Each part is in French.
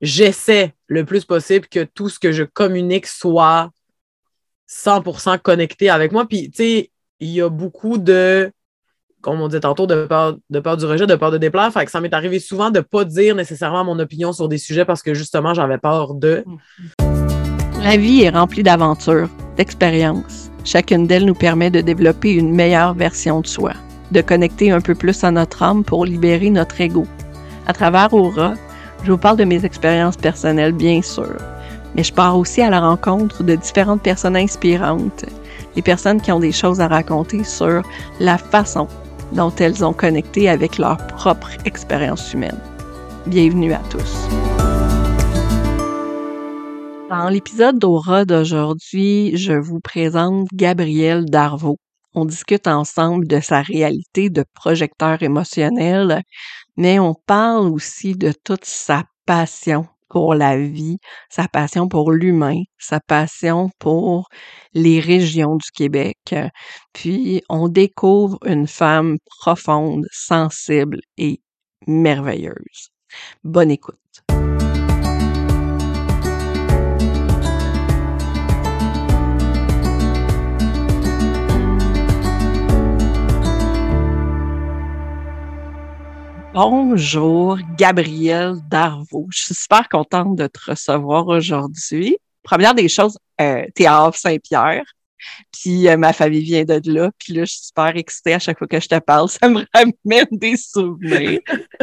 j'essaie le plus possible que tout ce que je communique soit 100% connecté avec moi. Puis, tu sais, il y a beaucoup de, comme on dit tantôt, de peur, de peur du rejet, de peur de déplaire. Fait que ça m'est arrivé souvent de ne pas dire nécessairement mon opinion sur des sujets parce que justement, j'avais peur de. La vie est remplie d'aventures, d'expériences. Chacune d'elles nous permet de développer une meilleure version de soi, de connecter un peu plus à notre âme pour libérer notre ego. À travers Aura, je vous parle de mes expériences personnelles, bien sûr, mais je pars aussi à la rencontre de différentes personnes inspirantes, des personnes qui ont des choses à raconter sur la façon dont elles ont connecté avec leur propre expérience humaine. Bienvenue à tous. Dans l'épisode d'Aura d'aujourd'hui, je vous présente Gabrielle Darvaux. On discute ensemble de sa réalité de projecteur émotionnel, mais on parle aussi de toute sa passion pour la vie, sa passion pour l'humain, sa passion pour les régions du Québec. Puis on découvre une femme profonde, sensible et merveilleuse. Bonne écoute. Bonjour, Gabrielle Darvaux. Je suis super contente de te recevoir aujourd'hui. Première des choses, euh, t'es à Saint-Pierre. Puis euh, ma famille vient de là. Puis là, je suis super excitée à chaque fois que je te parle. Ça me ramène des souvenirs.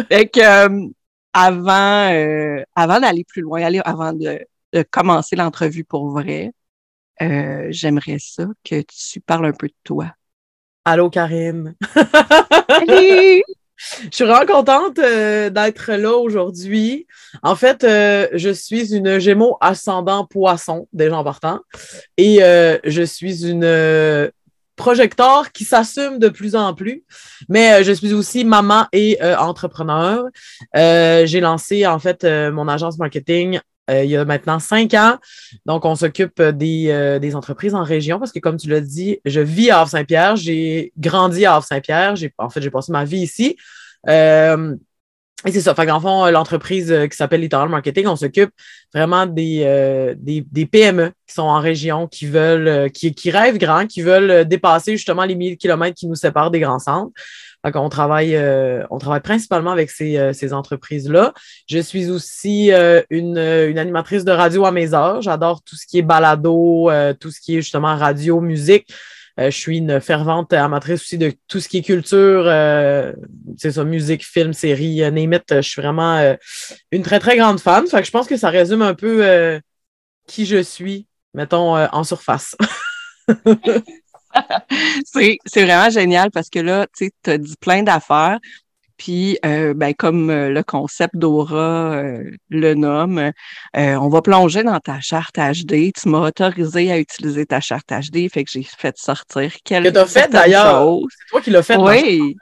fait que euh, avant, euh, avant d'aller plus loin, aller, avant de, de commencer l'entrevue pour vrai, j'aimerais ça que tu parles un peu de toi. Allô, Karim. Salut! Je suis vraiment contente euh, d'être là aujourd'hui. En fait, euh, je suis une Gémeaux ascendant poisson, déjà en partant, et euh, je suis une projecteur qui s'assume de plus en plus, mais je suis aussi maman et entrepreneur. J'ai lancé en fait mon agence marketing il y a maintenant cinq ans. Donc, on s'occupe des, des, entreprises en région parce que, comme tu l'as dit, je vis à Havre-Saint-Pierre. J'ai grandi à Havre-Saint-Pierre. En fait, j'ai passé ma vie ici. Euh, et c'est ça. Fait qu'en fond, l'entreprise qui s'appelle Littoral Marketing, on s'occupe vraiment des, des, des, PME qui sont en région, qui veulent, qui, qui rêvent grand, qui veulent dépasser justement les 1000 kilomètres qui nous séparent des grands centres. On travaille, euh, on travaille principalement avec ces, euh, ces entreprises-là. Je suis aussi euh, une, une, animatrice de radio à mes heures. J'adore tout ce qui est balado, tout ce qui est justement radio, musique. Je suis une fervente amatrice aussi de tout ce qui est culture, c'est ça, musique, film, série, name Je suis vraiment une très, très grande fan. Fait que je pense que ça résume un peu qui je suis, mettons, en surface. c'est, vraiment génial parce que là, tu as dit plein d'affaires. Puis, euh, ben, comme euh, le concept d'Aura euh, le nomme, on va plonger dans ta charte HD. Tu m'as autorisé à utiliser ta charte HD, fait que j'ai fait sortir quelques Que fait d'ailleurs. C'est toi qui l'as fait. Oui.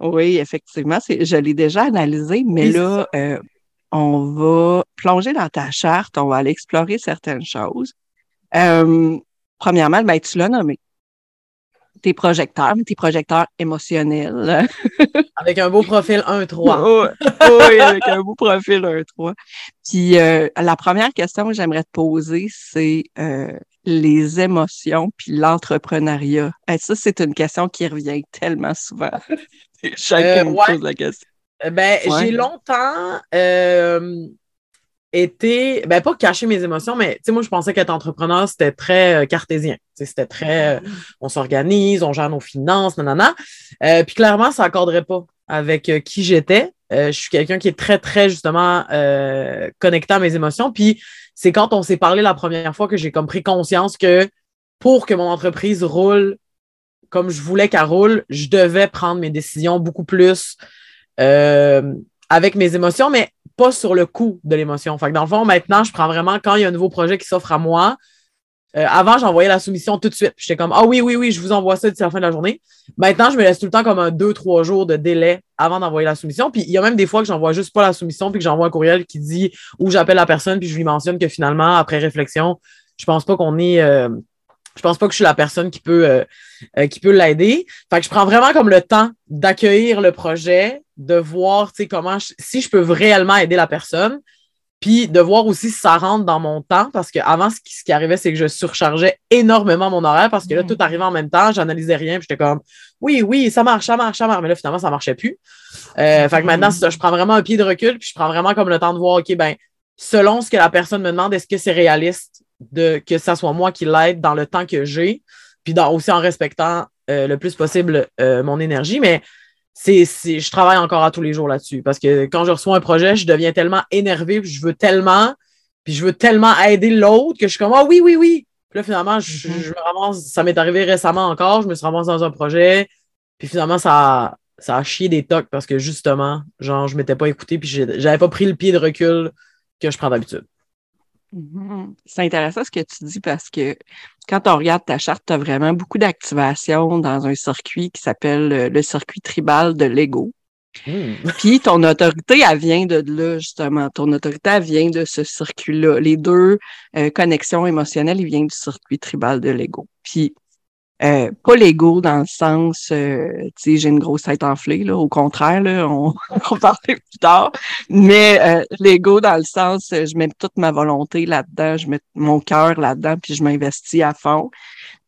Oui, effectivement. je l'ai déjà analysé, mais là, on va plonger dans ta charte, on va aller explorer certaines choses premièrement, ben, tu l'as nommé. Tes projecteurs, tes projecteurs émotionnels. avec un beau profil 1-3. oui, avec un beau profil 1-3. Puis euh, la première question que j'aimerais te poser, c'est euh, les émotions puis l'entrepreneuriat. ça, c'est une question qui revient tellement souvent. Chacun euh, pose la question. Ben, j'ai longtemps été, ben pas cacher mes émotions, mais tu sais, moi, je pensais qu'être entrepreneur, c'était très euh, cartésien. C'était très, euh, on s'organise, on gère nos finances, nanana. Euh, puis clairement, ça accorderait pas avec euh, qui j'étais. je suis quelqu'un qui est très, très, justement, connecté à mes émotions. Puis c'est quand on s'est parlé la première fois que j'ai comme pris conscience que pour que mon entreprise roule comme je voulais qu'elle roule, je devais prendre mes décisions beaucoup plus avec mes émotions, mais sur le coup de l'émotion. Fait que dans le fond, maintenant, je prends vraiment quand il y a un nouveau projet qui s'offre à moi. Euh, avant, j'envoyais la soumission tout de suite. J'étais comme Ah oui, oui, oui, je vous envoie ça d'ici la fin de la journée. Maintenant, je me laisse tout le temps comme un deux, trois jours de délai avant d'envoyer la soumission. Puis il y a même des fois que j'envoie juste pas la soumission, puis que j'envoie un courriel qui dit où j'appelle la personne, puis je lui mentionne que finalement, après réflexion, je pense pas qu'on est. Euh, je pense pas que je suis la personne qui peut, euh, qui peut l'aider. Fait que je prends vraiment comme le temps d'accueillir le projet, de voir, comment, si je peux réellement aider la personne, puis de voir aussi si ça rentre dans mon temps, parce qu'avant, ce qui, ce qui arrivait, c'est que je surchargeais énormément mon horaire, parce que là, tout arrivait en même temps, j'analysais rien, puis j'étais comme, oui, oui, ça marche, ça marche, ça marche, mais là, finalement, ça marchait plus. Euh, fait que maintenant, je prends vraiment un pied de recul, puis je prends vraiment comme le temps de voir, OK, ben, selon ce que la personne me demande, est-ce que c'est réaliste de que ça soit moi qui l'aide dans le temps que j'ai, puis aussi en respectant euh, le plus possible euh, mon énergie. Mais c'est, je travaille encore à tous les jours là-dessus parce que quand je reçois un projet, je deviens tellement énervé, puis je veux tellement, puis je veux tellement aider l'autre que je suis comme Ah oui, oui, oui. Puis là, finalement, je, mm-hmm. me ramasse, ça m'est arrivé récemment encore, je me suis ramassé dans un projet, puis finalement, ça, ça a chié des tocs parce que justement, genre, je m'étais pas écouté, puis j'avais pas pris le pied de recul que je prends d'habitude. C'est intéressant ce que tu dis parce que quand on regarde ta charte, tu as vraiment beaucoup d'activation dans un circuit qui s'appelle euh, le circuit tribal de l'ego. Hmm. Puis ton autorité, elle vient de là, justement. Ton autorité, elle vient de ce circuit-là. Les deux euh, connexions émotionnelles, ils viennent du circuit tribal de l'ego. Puis euh, pas l'ego dans le sens, euh, tu sais, j'ai une grosse tête enflée, là. Au contraire, là, on, on plus tard. Mais euh, l'ego dans le sens, je mets toute ma volonté là-dedans, je mets mon cœur là-dedans, puis je m'investis à fond.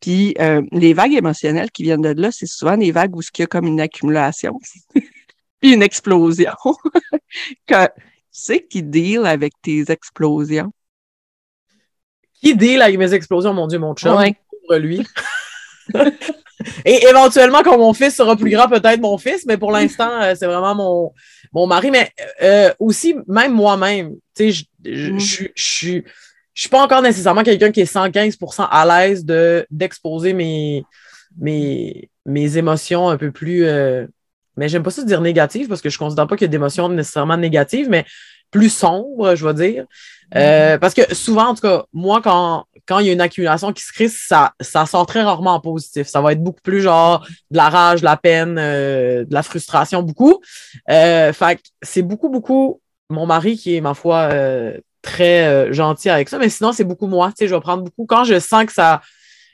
Puis les vagues émotionnelles qui viennent de là, c'est souvent des vagues où il y a comme une accumulation, puis une explosion. que, c'est qui deal avec tes explosions? Qui deal avec mes explosions, mon Dieu, mon chum? Pour lui. Et éventuellement, quand mon fils sera plus grand, peut-être mon fils, mais pour l'instant, euh, c'est vraiment mon, mon mari. Mais euh, aussi, même moi-même, tu sais, je mm. je suis suis pas encore nécessairement quelqu'un qui est 115% à l'aise d'exposer mes, mes, mes émotions un peu plus. Euh, mais j'aime pas ça dire négatives parce que je considère pas qu'il y a d'émotions nécessairement négatives, mais plus sombres, je vais dire. Euh, parce que souvent, en tout cas, moi, quand, quand il y a une accumulation qui se crée, ça, ça sort très rarement en positif. Ça va être beaucoup plus genre de la rage, de la peine, euh, de la frustration, beaucoup. Euh, c'est beaucoup, beaucoup mon mari qui est, ma foi, euh, très gentil avec ça. Mais sinon, c'est beaucoup moi. Tu sais, je vais prendre beaucoup. Quand je sens que ça,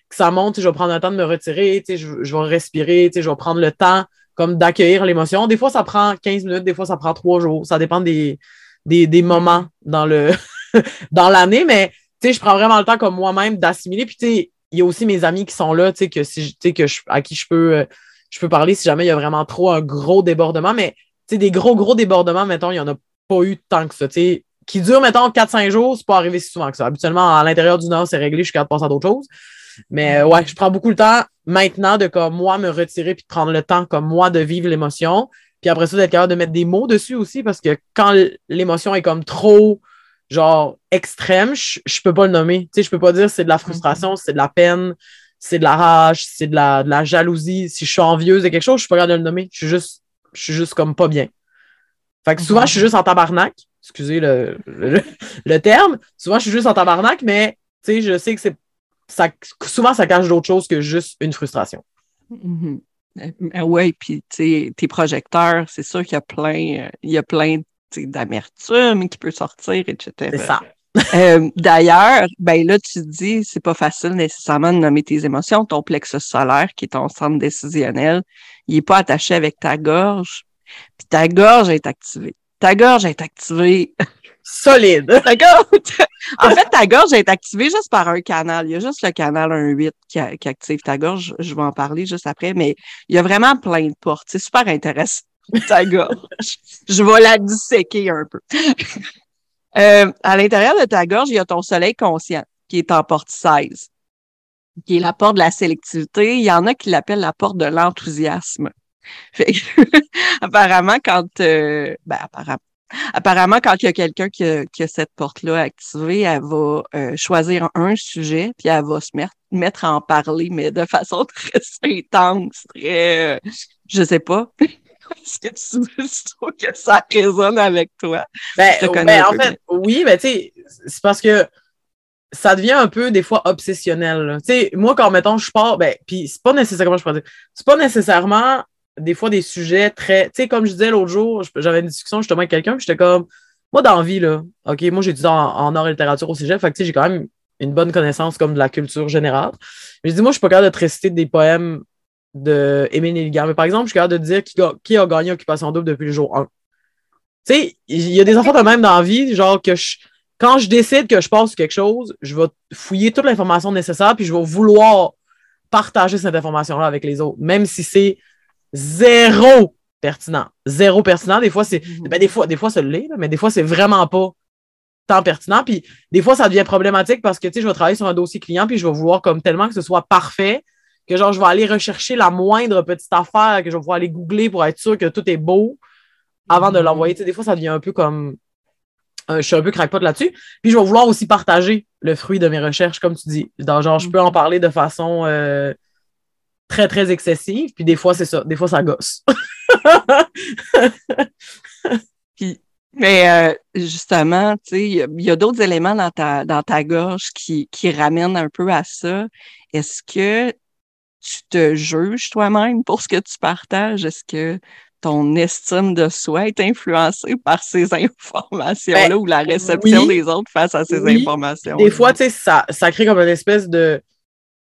que ça monte, je vais prendre le temps de me retirer, tu sais, je, je vais respirer, tu sais, je vais prendre le temps comme d'accueillir l'émotion. Des fois, ça prend 15 minutes, des fois, ça prend trois jours. Ça dépend des, des, des moments dans le dans l'année, mais je prends vraiment le temps comme moi-même d'assimiler. Puis tu sais, il y a aussi mes amis qui sont là, tu sais, que si, que je, à qui je peux, euh, je peux parler si jamais il y a vraiment trop un gros débordement. Mais tu sais, des gros, gros débordements, mettons, il n'y en a pas eu tant que ça. Tu sais, qui durent, mettons, 4-5 jours, c'est pas arrivé si souvent que ça. Habituellement, à l'intérieur du Nord, c'est réglé, je suis capable de passer à d'autres choses. Mais euh, ouais, je prends beaucoup le temps maintenant de comme moi me retirer puis de prendre le temps comme moi de vivre l'émotion. Puis après ça, d'être capable de mettre des mots dessus aussi parce que quand l'émotion est comme trop, genre, extrême, je, je peux pas le nommer. Tu sais, je peux pas dire c'est de la frustration, c'est de la peine, c'est de la rage, c'est de la, de la jalousie. Si je suis envieuse de quelque chose, je suis pas capable de le nommer. Je suis juste, je suis juste comme pas bien. Fait que souvent, je suis juste en tabarnak. Excusez le, le, terme. Souvent, je suis juste en tabarnak, mais tu sais, je sais que c'est. Ça, souvent, ça cache d'autres choses que juste une frustration. Mm-hmm. Euh, oui, puis tes projecteurs, c'est sûr qu'il y a plein, euh, il y a plein d'amertume qui peut sortir, etc. C'est ça. Euh, d'ailleurs, ben là, tu dis, c'est pas facile nécessairement de nommer tes émotions. Ton plexus solaire, qui est ton centre décisionnel, il est pas attaché avec ta gorge. Puis ta gorge est activée. Ta gorge est activée solide. D'accord? en fait, ta gorge est activée juste par un canal. Il y a juste le canal 1.8 qui, qui active ta gorge. Je vais en parler juste après, mais il y a vraiment plein de portes. C'est super intéressant, ta gorge. Je vais la disséquer un peu. Euh, à l'intérieur de ta gorge, il y a ton soleil conscient qui est en porte 16, qui est la porte de la sélectivité. Il y en a qui l'appellent la porte de l'enthousiasme. apparemment, quand euh, ben, apparemment, Apparemment, quand il y a quelqu'un qui, a cette porte-là activée, elle va euh, choisir un sujet, puis elle va se mettre, à en parler, mais de façon très intense, très, euh, je sais pas. Est-ce que tu, trouves que ça résonne avec toi? Ben, ben en fait, oui, mais tu sais, c'est parce que ça devient un peu des fois obsessionnel. Tu sais, moi, quand mettons, je pars, ben, puis c'est pas nécessairement, je dire, c'est pas nécessairement des fois des sujets très. Tu sais, comme je disais l'autre jour, j'avais une discussion justement avec quelqu'un, puis j'étais comme, moi, dans la vie, là, OK, moi, j'ai étudié en, en art et littérature au cégep, fait que j'ai quand même une bonne connaissance comme de la culture générale. Mais je dis, moi, je suis pas capable de te réciter des poèmes de Émile Nelligan. Mais par exemple, je suis capable de dire qui, a- qui a gagné Occupation Double depuis le jour 1. Tu sais, il y a des enfants de même dans la vie, genre que je- quand je décide que je passe sur quelque chose, je vais fouiller toute l'information nécessaire, puis je vais vouloir partager cette information-là avec les autres, même si c'est zéro pertinent. Zéro pertinent. Des fois, c'est. Ben, des fois, des fois, ça l'est, mais des fois, c'est vraiment pas tant pertinent. Puis des fois, ça devient problématique parce que tu sais, je vais travailler sur un dossier client, puis je vais vouloir comme tellement que ce soit parfait que genre je vais aller rechercher la moindre petite affaire, que je vais pouvoir aller googler pour être sûr que tout est beau avant de Mhm. l'envoyer. Tu sais, des fois, ça devient un peu comme. euh, je suis un peu crackpot là-dessus. Puis je vais vouloir aussi partager le fruit de mes recherches, comme tu dis. Dans, genre, je peux en parler de façon euh, très, très excessive. Puis des fois, c'est ça. Des fois, ça gosse. Puis, mais euh, justement, tu sais, il y a- d'autres éléments dans ta, dans ta gorge qui, qui ramènent un peu à ça. Est-ce que tu te juges toi-même pour ce que tu partages? Est-ce que ton estime de soi est influencée par ces informations-là Ben, ou la réception oui. des autres face à ces Oui. informations? Des fois, tu sais, ça, ça crée comme une espèce de,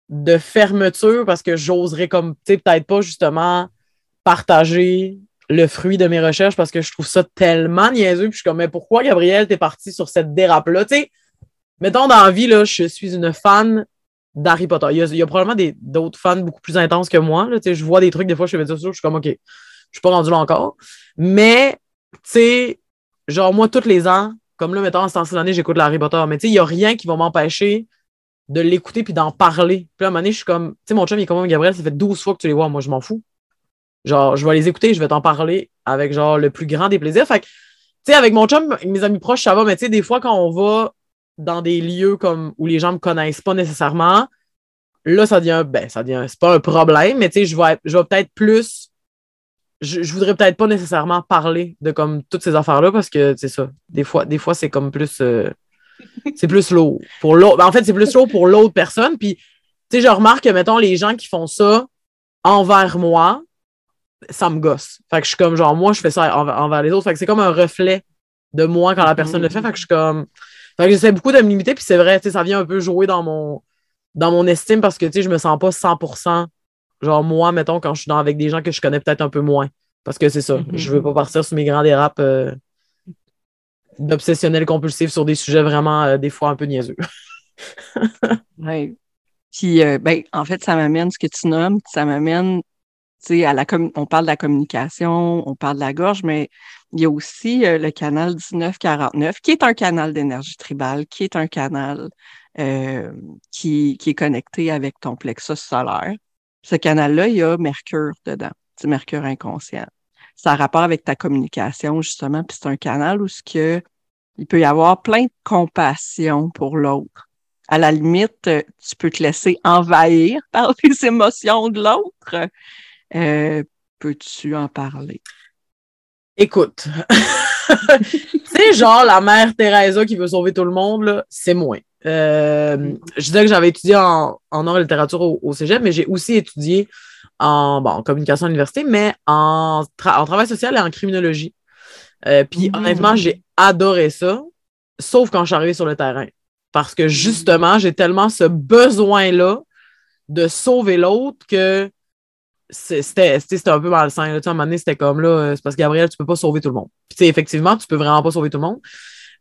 de fermeture parce que j'oserais comme, tu sais, peut-être pas justement partager le fruit de mes recherches parce que je trouve ça tellement niaiseux. Puis je suis comme, mais pourquoi, Gabriel, t'es parti sur cette dérape-là? Tu sais, mettons dans la vie, là, je suis une fan d'Harry Potter. Il y a, probablement d'autres fans beaucoup plus intenses que moi. Je vois des trucs, des fois, je fais ça, je suis comme, OK, je suis pas rendu là encore. Mais, tu sais, genre, moi, tous les ans, comme là, mettons, en ce temps-ci de l'année, j'écoute le Harry Potter. Mais tu sais, il n'y a rien qui va m'empêcher de l'écouter puis d'en parler. Puis là, à un moment donné, je suis comme, tu sais, mon chum, il est comme Gabriel, ça fait 12 fois que tu les vois. Moi, je m'en fous. Genre, je vais les écouter, je vais t'en parler avec, genre, le plus grand des plaisirs. Fait que, tu sais, avec mon chum, mes amis proches, ça va, mais tu sais, des fois, quand on va dans des lieux comme où les gens me connaissent pas nécessairement, là, ça devient, ben, ça devient, c'est pas un problème, mais tu sais, je vais, je vais peut-être plus, je, je voudrais peut-être pas nécessairement parler de comme toutes ces affaires-là parce que, c'est ça, des fois, des fois, c'est comme plus, euh, c'est plus lourd pour l'autre. Ben, en fait, c'est plus lourd pour l'autre personne. Puis, tu sais, je remarque que, mettons, les gens qui font ça envers moi, ça me gosse. Fait que je suis comme, genre, moi, je fais ça envers, envers les autres. Fait que c'est comme un reflet de moi quand la personne le fait. Fait que je suis comme. Fait que j'essaie beaucoup de me limiter. Puis c'est vrai, tu sais, ça vient un peu jouer dans mon, dans mon estime parce que, tu sais, je me sens pas 100% genre moi, mettons, quand je suis dans, avec des gens que je connais peut-être un peu moins. Parce que c'est ça. Mhm. Je veux pas partir sur mes grands dérapes euh, d'obsessionnel compulsif sur des sujets vraiment, euh, des fois, un peu niaiseux. Oui. Puis, euh, ben, en fait, ça m'amène, ce que tu nommes, ça m'amène, la on parle de la communication, on parle de la gorge, mais il y a aussi euh, le canal 1949, qui est un canal d'énergie tribale, qui est un canal euh, qui, qui est connecté avec ton plexus solaire. Ce canal-là, il y a Mercure dedans, c'est Mercure inconscient. Ça a rapport avec ta communication, justement, puis c'est un canal où ce que il peut y avoir plein de compassion pour l'autre à la limite, euh, tu peux te laisser envahir par les émotions de l'autre. Euh, Peux-tu en parler? Écoute, c'est genre la mère Teresa qui veut sauver tout le monde, c'est moi. Euh, je disais que j'avais étudié en, en art et littérature au, au cégep, mais j'ai aussi étudié en, bon, en communication à l'université, mais en, tra- en travail social et en criminologie. Euh, Puis Mhm. honnêtement, j'ai adoré ça, sauf quand je suis arrivée sur le terrain. Parce que justement, j'ai tellement ce besoin-là de sauver l'autre que c'était un peu malsain. Là. À un moment donné, c'était comme là, c'est parce que Gabriel, tu peux pas sauver tout le monde. Puis, effectivement, tu peux vraiment pas sauver tout le monde.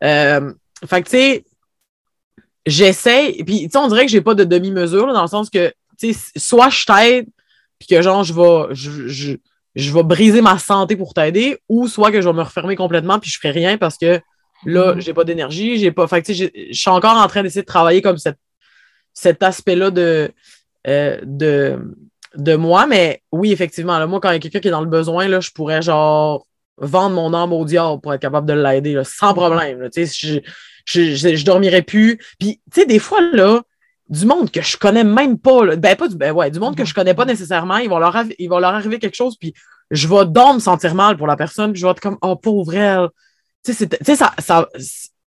Euh, fait que, tu sais, j'essaie, puis, tu sais, on dirait que j'ai pas de demi-mesure, dans le sens que, tu sais, soit je t'aide, puis que, genre, je vais, je, je, je vais briser ma santé pour t'aider, ou soit que je vais me refermer complètement, puis je ferai rien parce que là, Mhm. j'ai pas d'énergie, j'ai pas. Fait que, tu sais, je suis encore en train d'essayer de travailler comme cette, cet aspect-là de, euh, de, de moi, mais oui, effectivement, là, moi, quand il y a quelqu'un qui est dans le besoin, là, je pourrais, genre, vendre mon âme au diable pour être capable de l'aider, sans problème. là. Je, je, je, dormirais plus. Puis, tu sais, des fois, là, du monde que je connais même pas, là, ben, pas du, ben, ouais, du monde que je connais pas nécessairement, il va leur, leur arriver quelque chose, puis je vais donc me sentir mal pour la personne, puis je vais être comme, oh, pauvre elle. Tu sais, ça, ça,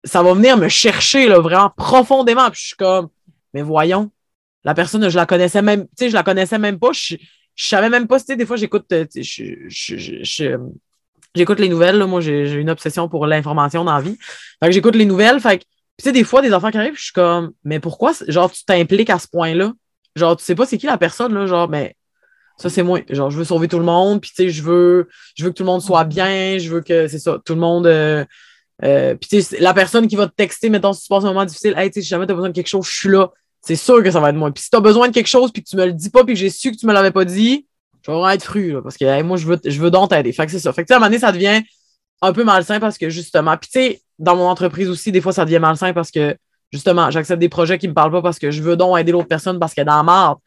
ça va venir me chercher, là, vraiment profondément, puis je suis comme, mais voyons, la personne, je la connaissais même, tu sais, je la connaissais même pas, je, je savais même pas, tu sais, des fois, j'écoute, euh, j'écoute les nouvelles, là, moi, j'ai une obsession pour l'information dans la vie. Fait que j'écoute les nouvelles, fait que, tu sais, des fois, des enfants qui arrivent, je suis comme, mais pourquoi, genre, tu t'impliques à ce point-là? Genre, tu sais pas c'est qui la personne, là, genre, mais Ça, c'est moi. Genre, je veux sauver tout le monde, puis tu sais, je veux, je veux que tout le monde soit bien, je veux que, c'est ça, tout le monde. Euh, euh, puis tu sais, la personne qui va te texter, mettons, si tu passes un moment difficile, hey, tu sais, si jamais tu as besoin de quelque chose, je suis là. C'est sûr que ça va être moi. Puis si tu as besoin de quelque chose, puis que tu me le dis pas, puis que j'ai su que tu me l'avais pas dit, je vais vraiment être fru, là, parce que moi, je veux, je veux donc t'aider. Fait que c'est ça. Fait que, tu sais, à un moment donné, ça devient un peu malsain parce que justement, puis tu sais, dans mon entreprise aussi, des fois, ça devient malsain parce que justement, j'accepte des projets qui me parlent pas parce que je veux donc aider l'autre personne parce qu'elle est dans la marde.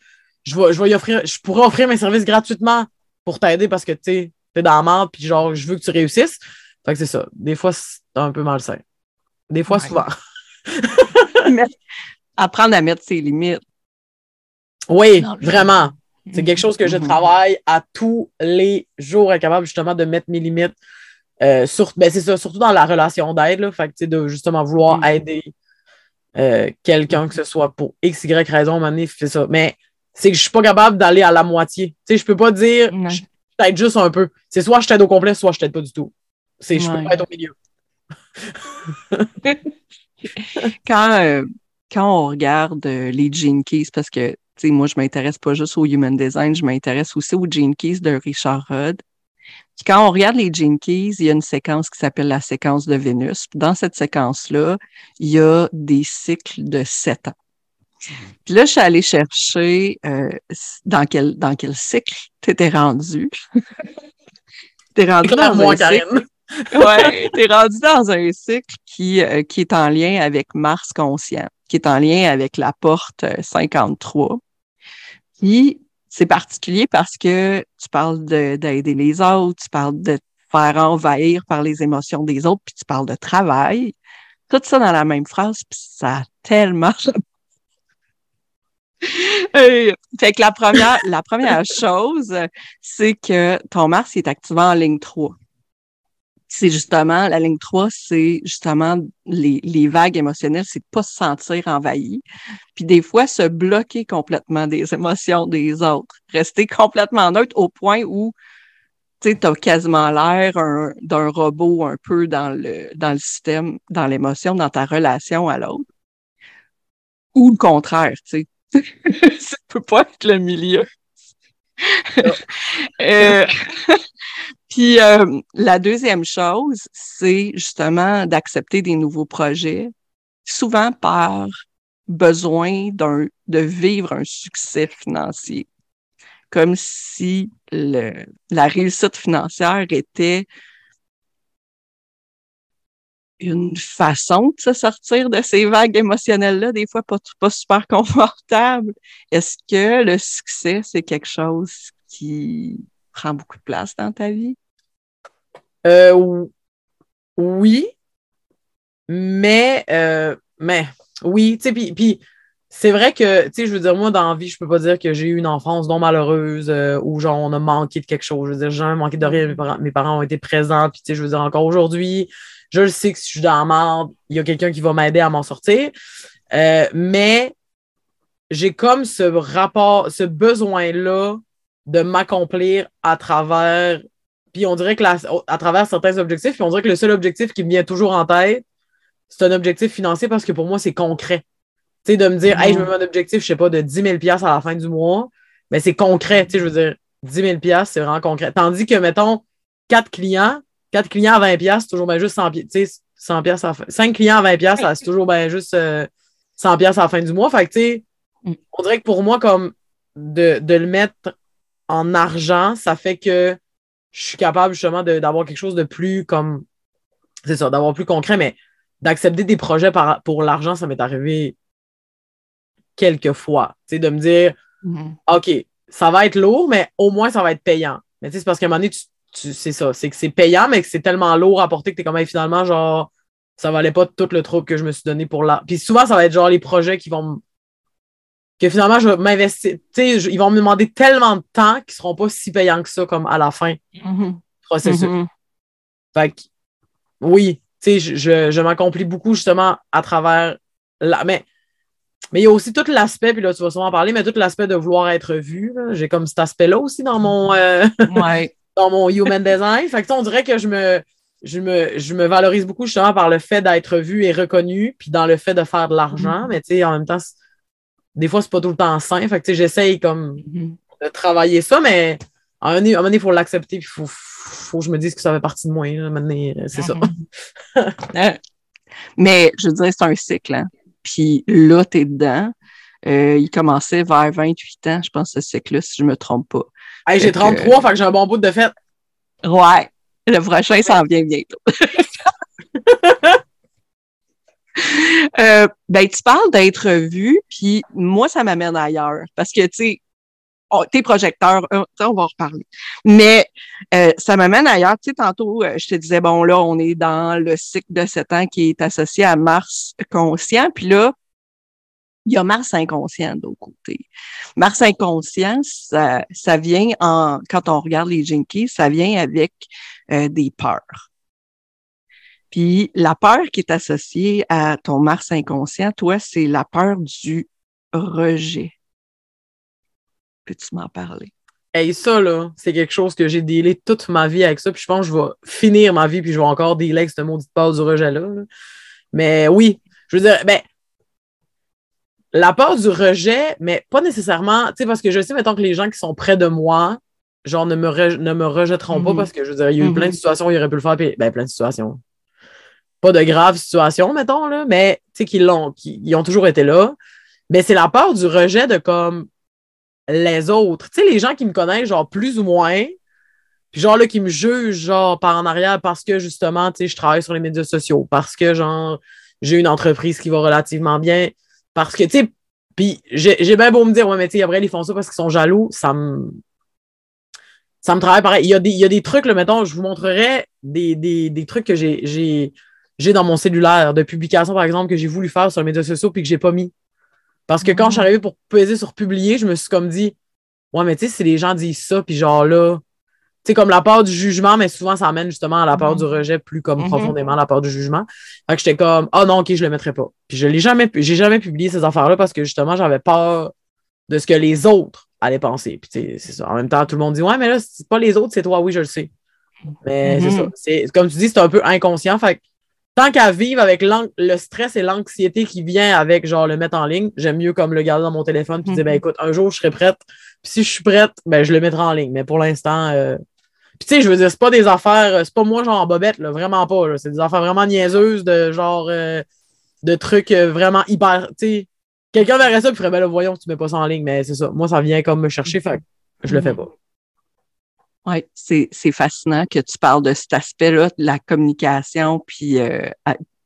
Je vais, je vais y offrir, je pourrais offrir mes services gratuitement pour t'aider parce que tu sais, t'es dans la marde, puis genre, je veux que tu réussisses. Fait que c'est ça. Des fois, c'est un peu malsain. Des fois, souvent. Apprendre à mettre ses limites. Oui, vraiment. C'est quelque chose que je Mhm. travaille à tous les jours, être capable justement de mettre mes limites. Euh, sur, ben c'est ça, surtout dans la relation d'aide, là. Fait que, tu sais, de justement vouloir Mhm. aider euh, quelqu'un, que ce soit pour X, Y raison, donné, c'est ça. Mais c'est que je suis pas capable d'aller à la moitié. Tu sais, je peux pas dire, je t'aide juste un peu. C'est soit je t'aide au complet, soit je t'aide pas du tout. C'est, je Ouais. peux pas être au milieu. quand, euh, quand on regarde euh, les Gene Keys, parce que tu moi, je m'intéresse pas juste au Human Design, je m'intéresse aussi aux Gene Keys de Richard Rudd. Puis quand on regarde les Gene Keys, il y a une séquence qui s'appelle la séquence de Vénus. Dans cette séquence-là, il y a des cycles de sept ans. Puis là, je suis allée chercher euh, dans quel dans quel cycle t'étais rendu. T'es rendu dans un cycle ouais, t'es rendu dans un cycle qui, euh, qui est en lien avec Mars conscient, qui est en lien avec la porte euh, 53. Puis, c'est particulier parce que tu parles de- d'aider les autres, tu parles de te faire envahir par les émotions des autres, puis tu parles de travail. Tout ça dans la même phrase, puis ça a tellement... Euh, fait que la première, la première chose, c'est que ton Mars est activé en ligne 3 c'est justement, la ligne 3, c'est justement les, les vagues émotionnelles, c'est de pas se sentir envahi. Puis des fois, se bloquer complètement des émotions des autres. Rester complètement neutre au point où tu sais, t'as quasiment l'air un- d'un robot un peu dans le, dans le système, dans l'émotion, dans ta relation à l'autre. Ou le contraire, tu sais. Ça peut pas être le milieu. Euh, Puis euh, la deuxième chose, c'est justement d'accepter des nouveaux projets, souvent par besoin d'un de vivre un succès financier, comme si le, la réussite financière était une façon de se sortir de ces vagues émotionnelles-là, des fois pas, pas super confortable. Est-ce que le succès, c'est quelque chose qui prend beaucoup de place dans ta vie? Euh, ou- oui, mais, euh, mais oui, tu sais, puis, c'est vrai que, tu sais, je veux dire, moi, dans la vie, je peux pas dire que j'ai eu une enfance non malheureuse euh, où, genre, on a manqué de quelque chose. Je veux dire, j'ai jamais manqué de rien. Mes parents, ont été présents, puis, tu sais, je veux dire, encore aujourd'hui, je sais que si je suis dans la merde, il y a quelqu'un qui va m'aider à m'en sortir. Euh, mais j'ai comme ce rapport, ce besoin-là de m'accomplir à travers puis on dirait que la- à travers certains objectifs, puis on dirait que le seul objectif qui me vient toujours en tête, c'est un objectif financier parce que pour moi, c'est concret. Tu sais, de me dire, hey, je me mets un objectif, je sais pas, de 10 000 à la fin du mois, mais c'est concret. Tu sais, je veux dire, 10 000 c'est vraiment concret. Tandis que, mettons, 4 clients, 4 clients à 20 c'est toujours bien juste 100 Tu sais, 100 à la fin. 5 clients à 20 ça, c'est toujours bien juste euh, 100 à la fin du mois. Fait que, tu sais, Mm. on dirait que pour moi, comme de, de le mettre en argent, ça fait que je suis capable justement d'avoir quelque chose de plus comme. C'est ça, d'avoir plus concret, mais d'accepter des projets par- pour l'argent, ça m'est arrivé quelques fois. Tu sais, de me dire, OK, ça va être lourd, mais au moins ça va être payant. Mais tu sais, c'est parce qu'à un moment donné, tu, tu- c'est ça, c'est que c'est payant, mais que c'est tellement lourd à porter que t'es comme Hey, finalement, genre, ça valait pas tout le trouble que je me suis donné pour là. Puis souvent, ça va être genre les projets qui vont m- que finalement, je vais m'investir. Tu sais, je- ils vont me demander tellement de temps qu'ils seront pas si payants que ça, comme à la fin du Mhm. processus. Mhm. Fait que, oui, tu sais, je, je, je m'accomplis beaucoup justement à travers la. Mais mais il y a aussi tout l'aspect, puis là, tu vas souvent en parler, mais tout l'aspect de vouloir être vu. là. J'ai comme cet aspect-là aussi dans mon, euh, Ouais. dans mon human design. Fait que, on dirait que je me, je, me, je me valorise beaucoup justement par le fait d'être vu et reconnu, puis dans le fait de faire de l'argent. Mais tu sais, en même temps, c'est- des fois, c'est pas tout le temps sain. Fait que, tu sais, j'essaye comme Mhm. de travailler ça, mais à un moment donné, il faut l'accepter, il faut, faut que je me dise que ça fait partie de moi. C'est ça. Mhm. mais je veux dire, c'est un cycle. Hein? Puis là, tu es dedans. Euh, il commençait vers 28 ans, je pense, ce cycle-là, si je ne me trompe pas. j'ai 33, fait que j'ai un bon bout de fête. Ouais. Le prochain s'en vient bientôt. Euh, ben, tu parles d'être vu, puis moi, ça m'amène ailleurs. Parce que, tu sais, tes projecteurs, euh, on va en reparler. Mais euh, ça m'amène ailleurs. Tu sais, tantôt, je te disais, bon, là, on est dans le cycle de 7 ans qui est associé à Mars conscient. Puis là, il y a Mars inconscient d'autre côté. Mars inconscient, ça, ça vient en, quand on regarde les Jinkies, ça vient avec des peurs. Puis la peur qui est associée à ton Mars inconscient, toi, c'est la peur du rejet. Peux-tu m'en parler? Et ça, là, c'est quelque chose que j'ai délai toute ma vie avec ça. Puis je pense que je vais finir ma vie, puis je vais encore dealer avec cette maudite peur du rejet-là. Mais oui, je veux dire, ben, la peur du rejet, mais pas nécessairement, tu sais, parce que je sais, mettons, que les gens qui sont près de moi, genre, ne me, ne me rejetteront pas mm-hmm. parce que, je veux dire, il y a eu plein de situations où ils auraient pu le faire, puis, ben, plein de situations pas de graves situations, mettons, là, mais qu'ils l'ont, qu'ils ont toujours été là. Mais c'est la peur du rejet de comme les autres. Tu sais, les gens qui me connaissent, genre plus ou moins, puis genre là, qui me jugent, genre par en arrière parce que justement, tu sais, je travaille sur les médias sociaux, parce que genre, j'ai une entreprise qui va relativement bien, parce que, tu sais, puis j'ai bien beau me dire, ouais, mais tu sais, après, ils font ça parce qu'ils sont jaloux, ça me. Ça me travaille pareil. Il y a des, il y a des trucs, là, mettons, je vous montrerai des, des, des trucs que j'ai j'ai dans mon cellulaire de publications, par exemple, que j'ai voulu faire sur les médias sociaux puis que j'ai pas mis. Parce que quand je suis arrivé pour peser sur publier, je me suis comme dit, ouais, mais tu sais, si les gens disent ça, puis genre là, tu sais, comme la peur du jugement, mais souvent, ça amène justement à la peur du rejet plus comme mm-hmm. profondément la peur du jugement. Fait que j'étais comme, oh non, ok, je le mettrai pas. Puis je l'ai jamais, j'ai jamais publié ces affaires-là parce que justement, j'avais peur de ce que les autres allaient penser. Puis tu sais, c'est ça. En même temps, tout le monde dit, ouais, mais là, c'est pas les autres, c'est toi, oui, je le sais. Mais c'est mm-hmm. ça. C'est, comme tu dis, c'est un peu inconscient. Fait que tant qu'à vivre avec le stress et l'anxiété qui vient avec genre le mettre en ligne, j'aime mieux comme le garder dans mon téléphone puis dire ben mhm. écoute, un jour je serai prête. Puis si je suis prête, ben je le mettrai en ligne. Mais pour l'instant, euh... puis tu sais, je veux dire, c'est pas des affaires, c'est pas moi genre en bobette, là, vraiment pas. C'est des affaires vraiment niaiseuses de genre euh, de trucs euh, vraiment hyper. Tu sais, quelqu'un verrait ça et ferait ben là, voyons, tu mets pas ça en ligne, mais c'est ça. Moi, ça vient comme me chercher, fait je le fais mhm. pas. Oui, c'est, fascinant que tu parles de cet aspect-là de la communication, puis euh,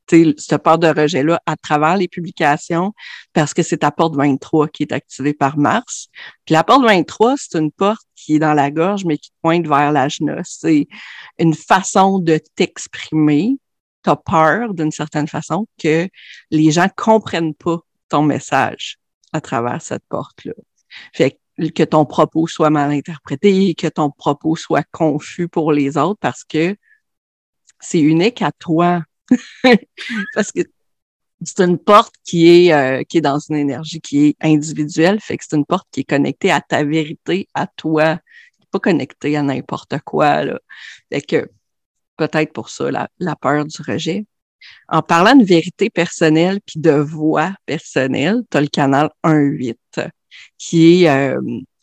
ce peur de rejet-là à travers les publications, parce que c'est ta porte 23 qui est activée par Mars. Puis la porte 23, c'est une porte qui est dans la gorge, mais qui pointe vers l'ajna. C'est une façon de t'exprimer. Tu peur, d'une certaine façon, que les gens comprennent pas ton message à travers cette porte-là. Fait que que ton propos soit mal interprété, que ton propos soit confus pour les autres parce que c'est unique à toi. parce que c'est une porte qui est, euh, qui est dans une énergie qui est individuelle, fait que c'est une porte qui est connectée à ta vérité, à toi, pas connectée à n'importe quoi. Là. Fait que peut-être pour ça, la, la peur du rejet. En parlant de vérité personnelle puis de voix personnelle, tu as le canal 1-8 qui est euh,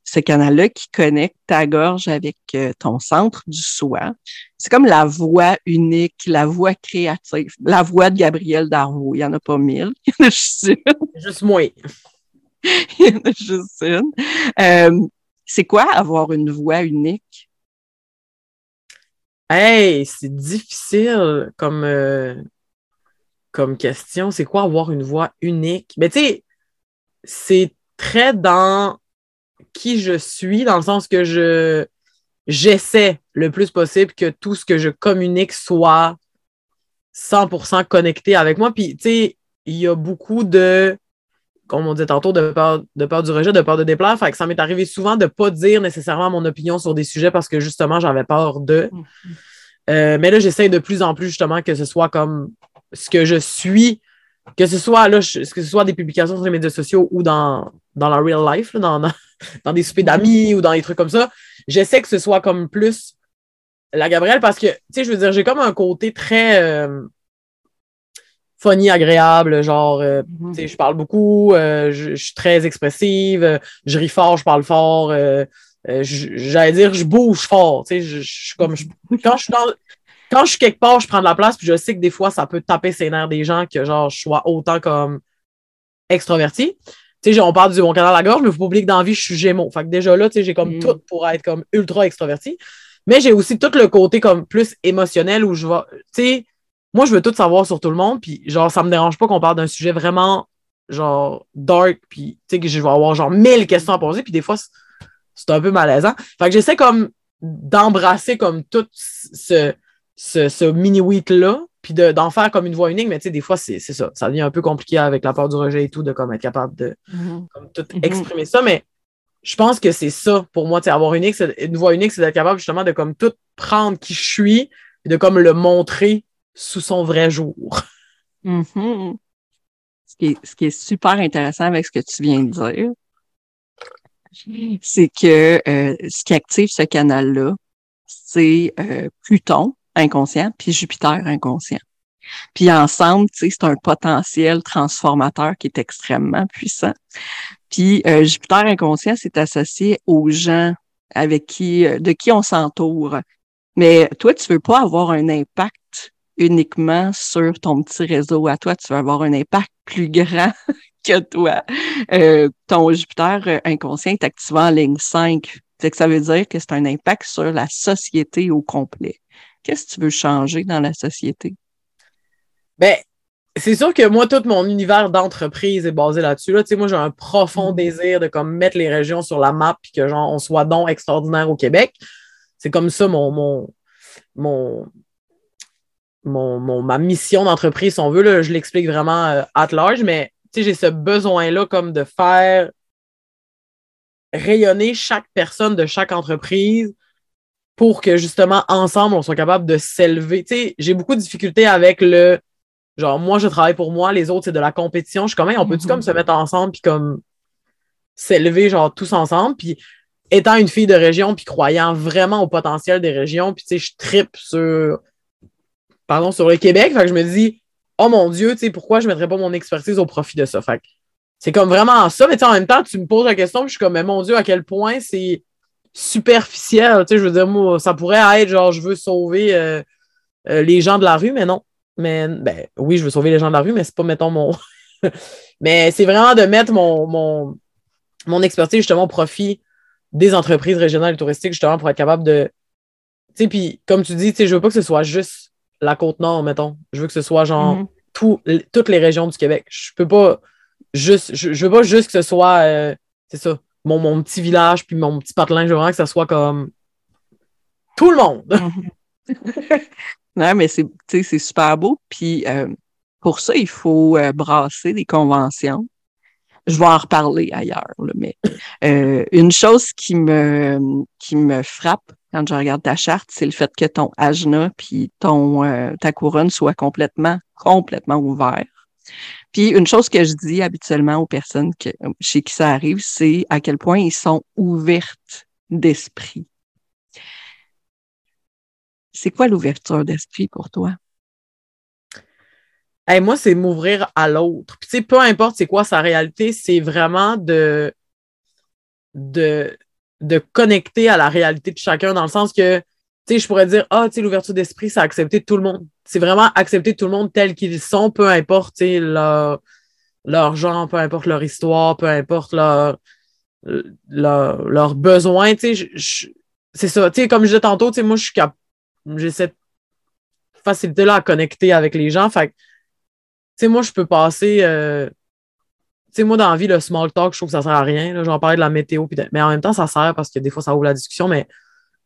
ce canal-là qui connecte ta gorge avec euh, ton centre du soi. C'est comme la voix unique, la voix créative, la voix de Gabriel Darvaux. Il n'y en a pas mille, il y en a juste une. Juste moi. il y en a juste une. Euh, c'est quoi avoir une voix unique? Hey, c'est difficile comme, comme question. C'est quoi avoir une voix unique? Mais tu sais, c'est très dans qui je suis, dans le sens que je j'essaie le plus possible que tout ce que je communique soit 100% connecté avec moi. Puis, tu sais, il y a beaucoup de, comme on dit tantôt, de peur, de peur du rejet, de peur de déplaire. Fait que ça m'est arrivé souvent de ne pas dire nécessairement mon opinion sur des sujets parce que justement, j'avais peur de. Mm-hmm. Euh, mais là, j'essaie de plus en plus justement que ce soit comme ce que je suis que ce soit là, que ce soit des publications sur les médias sociaux ou dans, dans la real life, dans, dans, des soupers d'amis ou dans des trucs comme ça, j'essaie que ce soit comme plus la Gabrielle parce que, tu sais, je veux dire, j'ai comme un côté très. Euh, funny, agréable, genre, euh, Mhm. tu sais, je parle beaucoup, euh, je, je suis très expressive, je ris fort, je parle fort, j'allais dire, je bouge fort, tu sais, je, je suis comme, je- quand je suis dans, quand je suis quelque part, je prends de la place, puis je sais que des fois, ça peut taper ses nerfs des gens que, genre, je sois autant comme extroverti. Sais, on parle du bon canal à la gorge, mais il faut pas oublier que dans la vie, je suis gémeaux. Fait que déjà là, tu sais, j'ai comme Mm. tout pour être comme ultra extroverti. Mais j'ai aussi tout le côté comme plus émotionnel où je vais, tu sais, moi, je veux tout savoir sur tout le monde, puis genre, ça me dérange pas qu'on parle d'un sujet vraiment, genre, dark, puis tu sais, que je vais avoir genre mille questions à poser, puis des fois, c'est- un peu malaisant. Fait que j'essaie comme d'embrasser comme tout ce, ce, ce mini-week-là, puis de- d'en faire comme une voix unique, mais tu sais, des fois, c'est ça. Ça devient un peu compliqué avec la peur du rejet et tout, de comme être capable de Mhm. comme tout Mhm. exprimer ça, mais je pense que c'est ça pour moi, tu sais, avoir unique, c'est- une voix unique, c'est d'être capable justement de comme tout prendre qui je suis et de comme le montrer sous son vrai jour. Mhm. Ce, qui est, ce qui est super intéressant avec ce que tu viens de dire, c'est que euh, ce qui active ce canal-là, c'est euh, Pluton inconscient puis Jupiter inconscient. Puis ensemble, c'est un potentiel transformateur qui est extrêmement puissant. Puis euh, Jupiter inconscient, c'est associé aux gens avec qui, euh, de qui on s'entoure. Mais toi, tu veux pas avoir un impact uniquement sur ton petit réseau à toi, tu veux avoir un impact plus grand que toi. Euh, ton Jupiter euh, inconscient est activé en ligne 5. Fait que ça veut dire que c'est un impact sur la société au complet. Qu'est-ce que tu veux changer dans la société? Ben, c'est sûr que moi, tout mon univers d'entreprise est basé là-dessus. Là. Moi, j'ai un profond Mhm. désir de comme mettre les régions sur la map puis que genre on soit donc extraordinaire au Québec. C'est comme ça mon, mon, mon, mon, mon- ma mission d'entreprise, si on veut. Là, je l'explique vraiment euh, at large, mais tu sais, j'ai ce besoin-là comme de faire rayonner chaque personne de chaque entreprise pour que justement, ensemble, on soit capable de s'élever. Tu sais, j'ai beaucoup de difficultés avec le genre, moi, je travaille pour moi, les autres, c'est de la compétition. Je suis comme, Hey, on peut-tu Mhm. comme se mettre ensemble puis comme s'élever, genre, tous ensemble? Puis étant une fille de région puis croyant vraiment au potentiel des régions, puis tu sais, je tripe sur, pardon, sur le Québec. Fait que je me dis, oh mon Dieu, tu sais, pourquoi je mettrais pas mon expertise au profit de ça? Fait c'est comme vraiment ça, mais tu sais, en même temps, tu me poses la question, puis je suis comme, mais mon Dieu, à quel point c'est superficiel. Tu sais, je veux dire, moi, ça pourrait être genre, je veux sauver euh, euh, les gens de la rue, mais non. Mais ben, oui, je veux sauver les gens de la rue, mais c'est pas, mettons, mon. mais c'est vraiment de mettre mon, mon, mon expertise justement au profit des entreprises régionales et touristiques, justement, pour être capable de. Tu sais, puis comme tu dis, tu sais, je veux pas que ce soit juste la côte nord, mettons. Je veux que ce soit genre Mhm. tout- toutes les régions du Québec. Je peux pas juste. Je, je veux pas juste que ce soit. euh, c'est ça. Mon, mon petit village puis mon petit patelin. Je veux vraiment que ça soit comme tout le monde. non, mais c'est, super beau. Puis euh, pour ça, il faut euh, brasser des conventions. Je vais en reparler ailleurs, là, mais euh, une chose qui me qui me frappe quand je regarde ta charte, c'est le fait que ton ajna puis ton euh, ta couronne soit complètement complètement ouvert. Puis une chose que je dis habituellement aux personnes chez qui ça arrive, c'est à quel point ils sont ouvertes d'esprit. C'est quoi l'ouverture d'esprit pour toi? Moi, c'est m'ouvrir à l'autre. Puis, peu importe c'est quoi sa réalité, c'est vraiment de, de, de connecter à la réalité de chacun dans le sens que, sais, je pourrais dire, ah, tu sais, l'ouverture d'esprit, c'est accepter tout le monde. C'est vraiment accepter tout le monde tel qu'ils sont, peu importe, leur, genre, peu importe leur histoire, peu importe leur, leur, leurs besoins, tu sais, c'est ça. Tu sais, comme je disais tantôt, tu sais, moi, je suis cap... j'ai cette facilité-là à connecter avec les gens. Fait tu sais, moi, je peux passer. euh, Tu sais, moi, dans la vie, le small talk, je trouve que ça sert à rien. J'en parlais de la météo, mais en même temps, ça sert parce que des fois, ça ouvre la discussion. Mais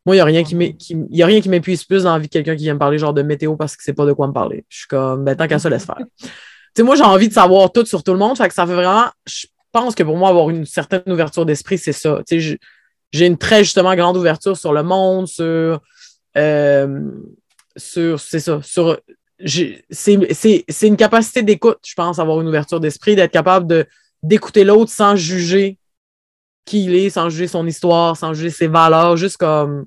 moi, il n'y a rien qui m'épuise plus dans la vie que quelqu'un qui vient me parler genre de météo parce qu'il ne sait pas de quoi me parler. Je suis comme, ben, tant qu'à ça, laisse faire. Tu sais, moi, j'ai envie de savoir tout sur tout le monde. Fait que ça fait vraiment. Je pense que pour moi, avoir une certaine ouverture d'esprit, c'est ça. Tu sais, j'ai une très justement grande ouverture sur le monde, sur. euh, sur c'est ça. Sur. C'est une capacité d'écoute, je pense, avoir une ouverture d'esprit, d'être capable de d'écouter l'autre sans juger qui il est, sans juger son histoire, sans juger ses valeurs, juste comme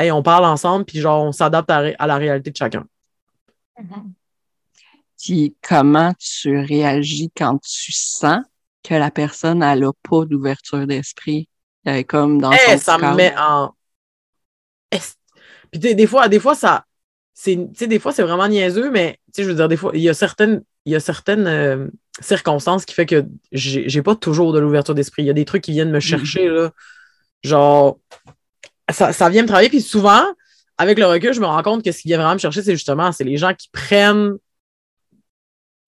hey, on parle ensemble, puis genre on s'adapte à, la réalité de chacun. Puis comment tu réagis quand tu sens que la personne n'a pas d'ouverture d'esprit, comme dans hey, ça me met en. Puis des fois, des fois, ça. C'est, des fois, c'est vraiment niaiseux, mais je veux dire, des fois, il y a certaines, il y a certaines euh, circonstances qui fait que j'ai, j'ai pas toujours de l'ouverture d'esprit. Il y a des trucs qui viennent me chercher, là. Genre, ça, vient me travailler, puis souvent, avec le recul, je me rends compte que ce qui vient vraiment me chercher, c'est justement, c'est les gens qui prennent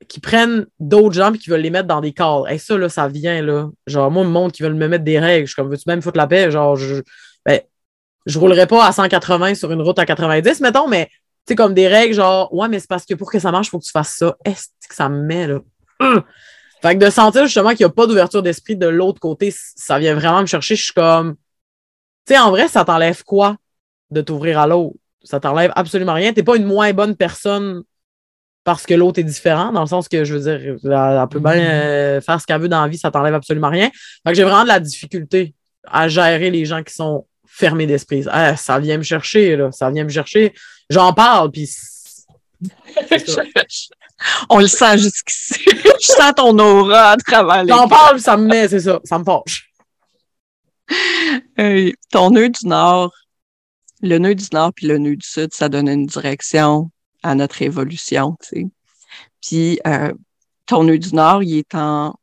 qui prennent d'autres gens et qui veulent les mettre dans des cadres. Et ça, là, ça vient, là. Genre, moi, le monde qui veulent me mettre des règles, je suis comme, veux-tu même foutre la paix? Genre, je, ben, je roulerai pas à 180 sur une route à 90, mettons, mais, tu sais, comme des règles, genre, ouais, mais c'est parce que pour que ça marche, il faut que tu fasses ça. Est-ce que ça me met, là? Hum! Fait que de sentir justement qu'il n'y a pas d'ouverture d'esprit de l'autre côté, ça vient vraiment me chercher. Je suis comme, tu sais, en vrai, ça t'enlève quoi de t'ouvrir à l'autre? Ça t'enlève absolument rien. T'es pas une moins bonne personne parce que l'autre est différent, dans le sens que, je veux dire, elle, peut bien euh, faire ce qu'elle veut dans la vie, ça t'enlève absolument rien. Fait que j'ai vraiment de la difficulté à gérer les gens qui sont fermés d'esprit. Ah, ça vient me chercher, là. Ça vient me chercher. J'en parle, puis. On le sent jusqu'ici. je sens ton aura à travers J'en parle, ça me met, c'est ça. Ça me fâche. Ton nœud du Nord, le nœud du Nord puis le nœud du Sud, ça donne une direction à notre évolution, tu sais. Puis euh, ton nœud du Nord, il est en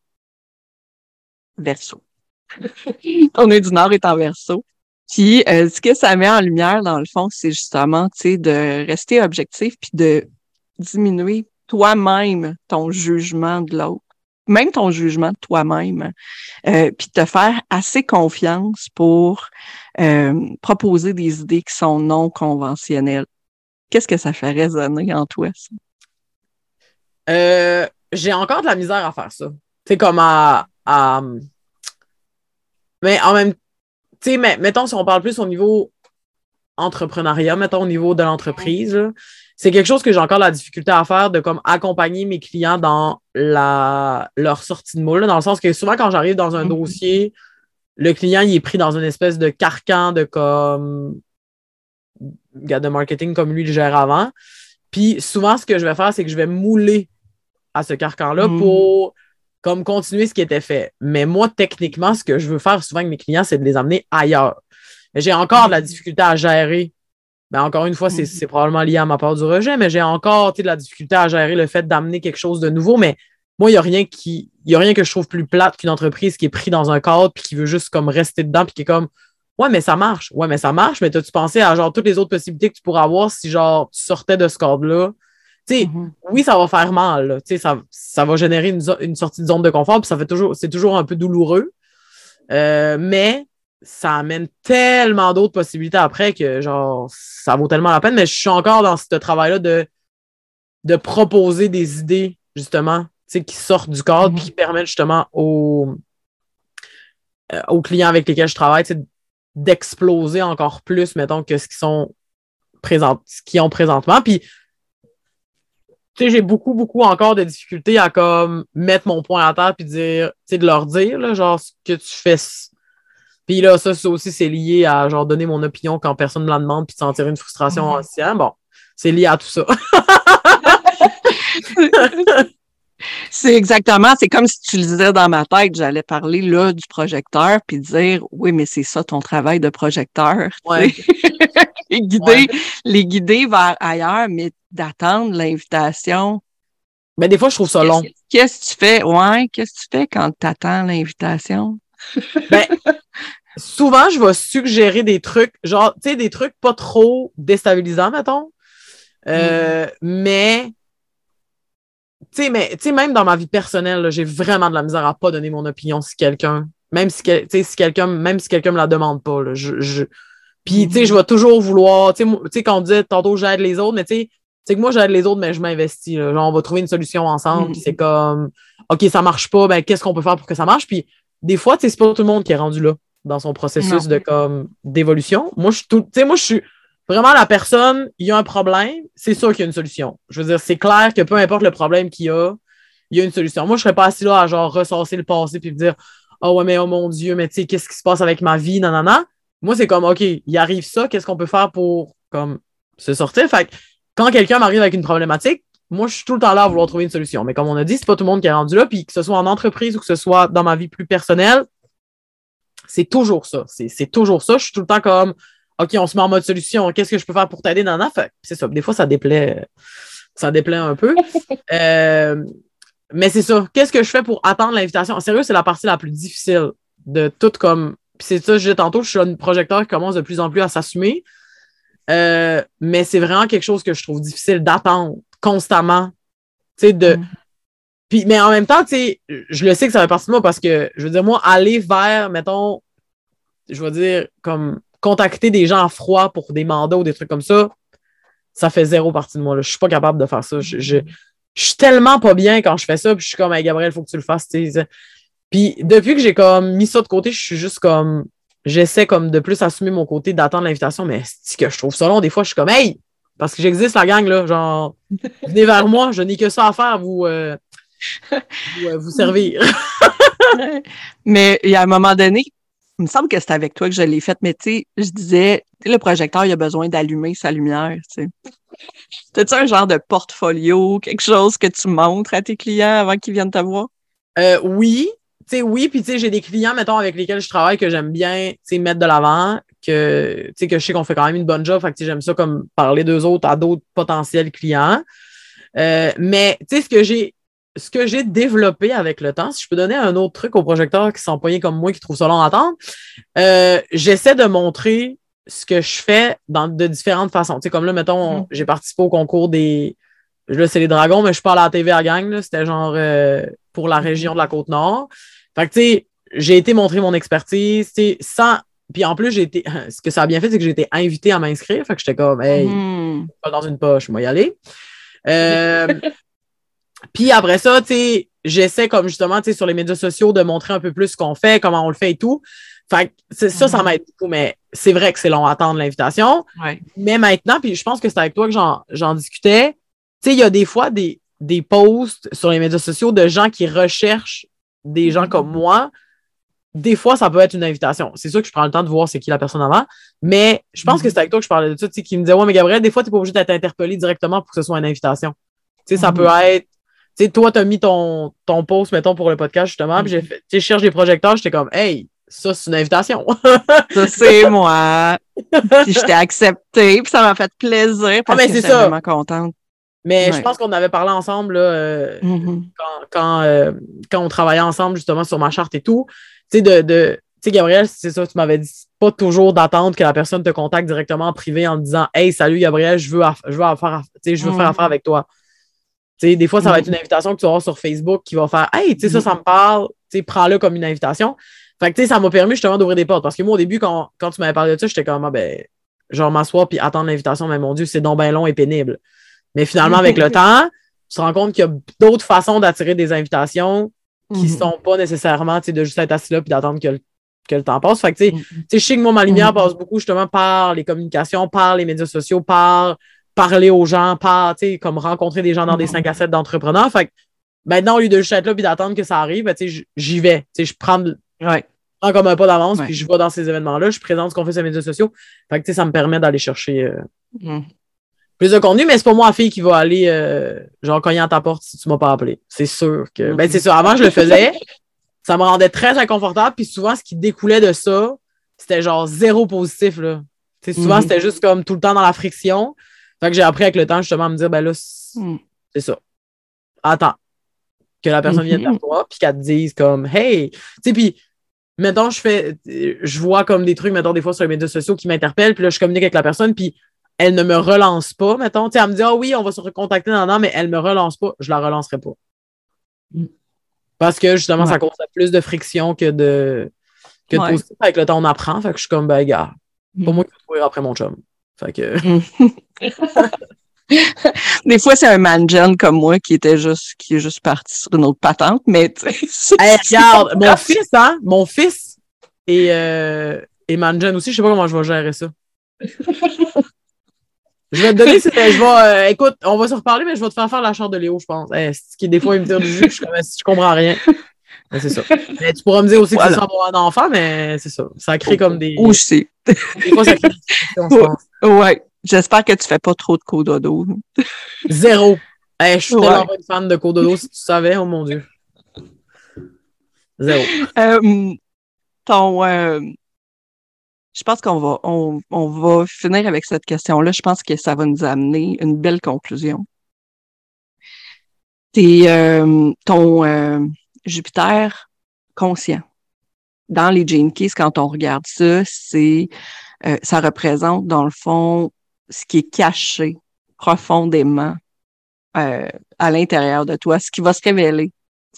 verso. ton nœud du Nord est en verso. Puis euh, ce que ça met en lumière, dans le fond, c'est justement, tu sais, de rester objectif puis de diminuer toi-même ton jugement de l'autre, même ton jugement de toi-même, euh, puis te faire assez confiance pour euh, proposer des idées qui sont non conventionnelles. Qu'est-ce que ça fait résonner en toi, ça? Euh, j'ai encore de la misère à faire ça. C'est comme à, Mais en même tu sais, mettons, si on parle plus au niveau entrepreneuriat, mettons, au niveau de l'entreprise, c'est quelque chose que j'ai encore la difficulté à faire de comme accompagner mes clients dans la, leur sortie de moule, dans le sens que souvent, quand j'arrive dans un mm-hmm. dossier, le client, il est pris dans une espèce de carcan de comme gars de marketing comme lui le gère avant. Puis souvent, ce que je vais faire, c'est que je vais mouler à ce carcan-là mm. pour comme continuer ce qui était fait. Mais moi, techniquement, ce que je veux faire souvent avec mes clients, c'est de les amener ailleurs. J'ai encore de la difficulté à gérer. Mais encore une fois, c'est mm. probablement lié à ma part du rejet, mais j'ai encore de la difficulté à gérer le fait d'amener quelque chose de nouveau. Mais moi, il n'y a rien qui. Il a rien que je trouve plus plate qu'une entreprise qui est prise dans un cadre puis qui veut juste comme rester dedans puis qui est comme Ouais, mais ça marche. Ouais, mais ça marche, mais as-tu pensé à genre toutes les autres possibilités que tu pourrais avoir si genre tu sortais de ce cadre-là? Tu sais, mm-hmm. oui, ça va faire mal. Tu sais, ça, ça va générer une, sortie de zone de confort, puis ça fait toujours, c'est toujours un peu douloureux. Euh, mais ça amène tellement d'autres possibilités après que genre ça vaut tellement la peine. Mais je suis encore dans ce travail-là de, de proposer des idées, justement, qui sortent du cadre, mm-hmm. qui permettent justement aux, euh, aux clients avec lesquels je travaille, d'exploser encore plus, mettons, que ce qu'ils sont présent, ce qu'ils ont présentement. Puis, tu sais, j'ai beaucoup, beaucoup encore de difficultés à comme mettre mon point à terre puis dire, tu sais, de leur dire, là, genre, ce que tu fais. Puis là, ça, aussi, c'est lié à, genre, donner mon opinion quand personne me la demande puis de sentir une frustration mm-hmm. ancienne. Bon, c'est lié à tout ça. C'est exactement, c'est comme si tu le disais dans ma tête, j'allais parler là du projecteur puis dire oui, mais c'est ça ton travail de projecteur. les, guider, les guider vers ailleurs, mais d'attendre l'invitation. Mais des fois, je trouve ça long. Qu'est-ce que tu fais? Ouais, qu'est-ce que tu fais quand tu attends l'invitation? ben, souvent, je vais suggérer des trucs, genre, tu sais, des trucs pas trop déstabilisants, mettons. Euh, mm. Mais tu sais, mais même dans ma vie personnelle, j'ai vraiment de la misère à pas donner mon opinion si quelqu'un, même si, si quelqu'un, même si quelqu'un me la demande pas. Là, je, je... Puis, tu sais, je vais toujours vouloir, tu sais, quand on dit tantôt j'aide les autres, mais tu sais, c'est que moi j'aide les autres, mais je m'investis. Genre, on va trouver une solution ensemble, puis c'est comme, OK, ça marche pas, ben qu'est-ce qu'on peut faire pour que ça marche? Puis, des fois, tu sais, c'est pas tout le monde qui est rendu là dans son processus de comme d'évolution. Moi, je tout, tu sais, moi, je suis vraiment la personne, il y a un problème, c'est sûr qu'il y a une solution. Je veux dire, c'est clair que peu importe le problème qu'il y a, il y a une solution. Moi, je serais pas assis là à genre ressasser le passé puis me dire Oh ouais, mais oh mon Dieu, mais tu sais, qu'est-ce qui se passe avec ma vie? Non. Moi, c'est comme OK, il arrive ça, qu'est-ce qu'on peut faire pour comme se sortir? Fait que quand quelqu'un m'arrive avec une problématique, moi, je suis tout le temps là à vouloir trouver une solution. Mais comme on a dit, c'est pas tout le monde qui est rendu là. Puis que ce soit en entreprise ou que ce soit dans ma vie plus personnelle, c'est toujours ça. C'est toujours ça. Je suis tout le temps comme OK, on se met en mode solution. Qu'est-ce que je peux faire pour t'aider dans la fait C'est ça. Des fois, ça déplaît, ça déplaît un peu. Euh, mais c'est ça. Qu'est-ce que je fais pour attendre l'invitation? En sérieux, c'est la partie la plus difficile de tout comme. c'est ça, je disais tantôt, je suis un projecteur qui commence de plus en plus à s'assumer. Euh, mais c'est vraiment quelque chose que je trouve difficile d'attendre constamment. Tu de. Mm. Mais en même temps, tu sais, je le sais que ça fait partie de moi parce que, je veux dire, moi, aller vers, mettons, je veux dire, comme contacter des gens à froid pour des mandats ou des trucs comme ça, ça fait zéro partie de moi. Là. Je suis pas capable de faire ça. Je, je, suis tellement pas bien quand je fais ça, puis je suis comme, hey, Gabriel, faut que tu le fasses. Puis depuis que j'ai comme mis ça de côté, je suis juste comme, j'essaie comme de plus assumer mon côté d'attendre l'invitation, mais c'est que je trouve ça long? Des fois, je suis comme, hey, parce que j'existe, la gang, là, genre, venez vers moi, je n'ai que ça à faire, vous, euh, vous, euh, servir. mais il y a un moment donné, il me semble que c'est avec toi que je l'ai fait, mais tu sais, je disais, le projecteur, il a besoin d'allumer sa lumière, tu sais. T'as-tu un genre de portfolio, quelque chose que tu montres à tes clients avant qu'ils viennent te voir? Euh, oui, tu sais, oui, puis tu sais, j'ai des clients, mettons, avec lesquels je travaille que j'aime bien, tu sais, mettre de l'avant que, que je sais qu'on fait quand même une bonne job. Fait que j'aime ça comme parler d'eux autres à d'autres potentiels clients. Euh, mais tu sais, ce que j'ai ce que j'ai développé avec le temps, si je peux donner un autre truc aux projecteurs qui sont poignés comme moi, qui trouvent ça long à attendre, euh, j'essaie de montrer ce que je fais dans, de différentes façons. Tu sais, comme là, mettons, mm. j'ai participé au concours des. Là, c'est les dragons, mais je parle à la TV à gang. C'était genre euh, pour la région de la Côte-Nord. Fait que, tu sais, j'ai été montrer mon expertise, tu sais, sans, puis en plus, j'ai été. Ce que ça a bien fait, c'est que j'ai été invité à m'inscrire. Fait que j'étais comme, hey, mm-hmm. pas dans une poche, moi y aller. Euh, puis après ça, tu sais, j'essaie comme justement, tu sais, sur les médias sociaux de montrer un peu plus ce qu'on fait, comment on le fait et tout. Fait que ça, ça mm-hmm. m'aide beaucoup, mais c'est vrai que c'est long à attendre l'invitation. Mais maintenant, puis je pense que c'est avec toi que j'en discutais. Tu sais, il y a des fois des, des posts sur les médias sociaux de gens qui recherchent des gens mm-hmm. comme moi des fois, ça peut être une invitation. C'est sûr que je prends le temps de voir c'est qui la personne avant, mais je pense que mhm. c'est avec toi que je parlais de ça, tu sais, qui me disait, ouais, mais Gabriel, des fois, tu n'es pas obligé d'être interpellé directement pour que ce soit une invitation. Tu sais, ça peut mhm. être, tu sais, toi, tu as mis ton, ton post, mettons, pour le podcast, justement, puis j'ai mhm. fait, tu sais, je cherche des projecteurs, j'étais comme, hey, ça, c'est une invitation. ça, c'est moi. puis je t'ai accepté, puis ça m'a fait plaisir. Parce ah, mais c'est ça. vraiment contente. Mais je pense qu'on avait parlé ensemble là, euh, quand, quand, euh, quand, on travaillait ensemble justement sur ma charte et tout sais, de, de tu sais, Gabriel, c'est ça, tu m'avais dit pas toujours d'attendre que la personne te contacte directement en privé en disant Hey, salut Gabriel, je veux, je veux, affaire, je veux faire affaire avec toi. Sais, des fois, ça va être une invitation que tu vas avoir sur Facebook qui va faire Hey, tu sais, ça, ça me parle, prends-le comme une invitation. Fait que, ça m'a permis justement d'ouvrir des portes. Parce que moi, au début, quand, quand tu m'avais parlé de ça, j'étais comme, ah, ben, genre, m'asseoir puis attendre l'invitation, mais mon Dieu, c'est donc bien long et pénible. Mais finalement, avec le temps, tu te rends compte qu'il y a d'autres façons d'attirer des invitations qui ne mhm. sont pas nécessairement de juste être assis là et d'attendre que le, que le temps passe. Fait que, mhm. je sais que moi, ma lumière mhm. passe beaucoup justement par les communications, par les médias sociaux, par parler aux gens, par comme rencontrer des gens dans des 5 à 7 d'entrepreneurs. Fait que maintenant, au lieu de juste être là et d'attendre que ça arrive, ben, j'y vais. Je prends, ouais. prends comme un pas d'avance, puis je vais dans ces événements-là, je présente ce qu'on fait sur les médias sociaux. Fait que ça me permet d'aller chercher euh, plus de contenu, mais c'est pas moi la fille qui va aller euh, genre cogner à ta porte si tu m'as pas appelé. C'est sûr que. Ben c'est sûr, avant je le faisais. ça me rendait très inconfortable. Puis souvent, ce qui découlait de ça, c'était genre zéro positif. Là. souvent, mhm. c'était juste comme tout le temps dans la friction. Fait que j'ai appris avec le temps justement à me dire ben là, mm. c'est ça. Attends. Que la personne vienne vers mhm. toi, puis qu'elle te dise comme Hey! Tu sais, puis mettons, je fais, je vois comme des trucs, mettons, des fois sur les médias sociaux qui m'interpellent, puis là, je communique avec la personne, puis elle ne me relance pas, mettons. elle me dit, ah oui, on va se recontacter dans an, mais elle ne me relance pas, je la relancerai pas. Parce que justement, ça cause plus de friction que de, que de positif. Avec le temps, on apprend. Fait que je suis comme, ben, gars, pour mm. moi qui vais courir après mon chum. Fait que. Des fois, c'est un man comme moi qui était juste, qui est juste parti sur une autre patente, mais tu sais. regarde, mon fils, hein, mon fils et, euh, et man aussi, je sais pas comment je vais gérer ça. Je vais te donner, je vais, euh, écoute, on va se reparler, mais je vais te faire faire la charte de Léo, je pense. Ce qui, des fois, il me tire du jus, je, je comprends rien. C'est ça. Mais tu pourras me dire aussi que c'est sans avoir un enfant, mais c'est ça. Ça crée comme des. Où je sais. Des fois, ça crée des. Ouais. J'espère que tu fais pas trop de cododo. Zéro. je suis tellement pas une fan de l'eau, si tu savais, oh mon Dieu. Zéro. Euh, ton, euh, je pense qu'on va, on, va finir avec cette question-là. Je pense que ça va nous amener une belle conclusion. T'es, euh, ton Jupiter conscient. Dans les Gene Keys, quand on regarde ça, c'est ça représente, dans le fond, ce qui est caché profondément à l'intérieur de toi, ce qui va se révéler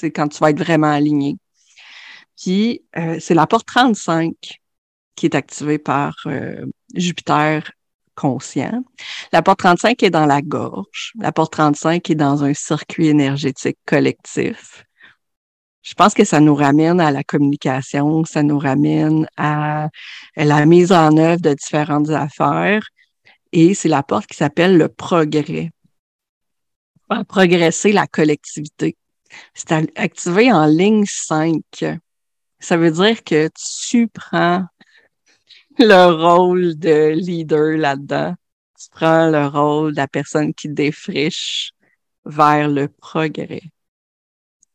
quand tu vas être vraiment aligné. Puis, euh, c'est la porte 35 qui est activée par euh, Jupiter conscient. La porte 35 est dans la gorge. La porte 35 est dans un circuit énergétique collectif. Je pense que ça nous ramène à la communication, ça nous ramène à la mise en œuvre de différentes affaires. Et c'est la porte qui s'appelle le progrès. Progresser la collectivité. C'est activé en ligne 5 ça veut dire que tu prends le rôle de leader là-dedans. Tu prends le rôle de la personne qui défriche vers le progrès.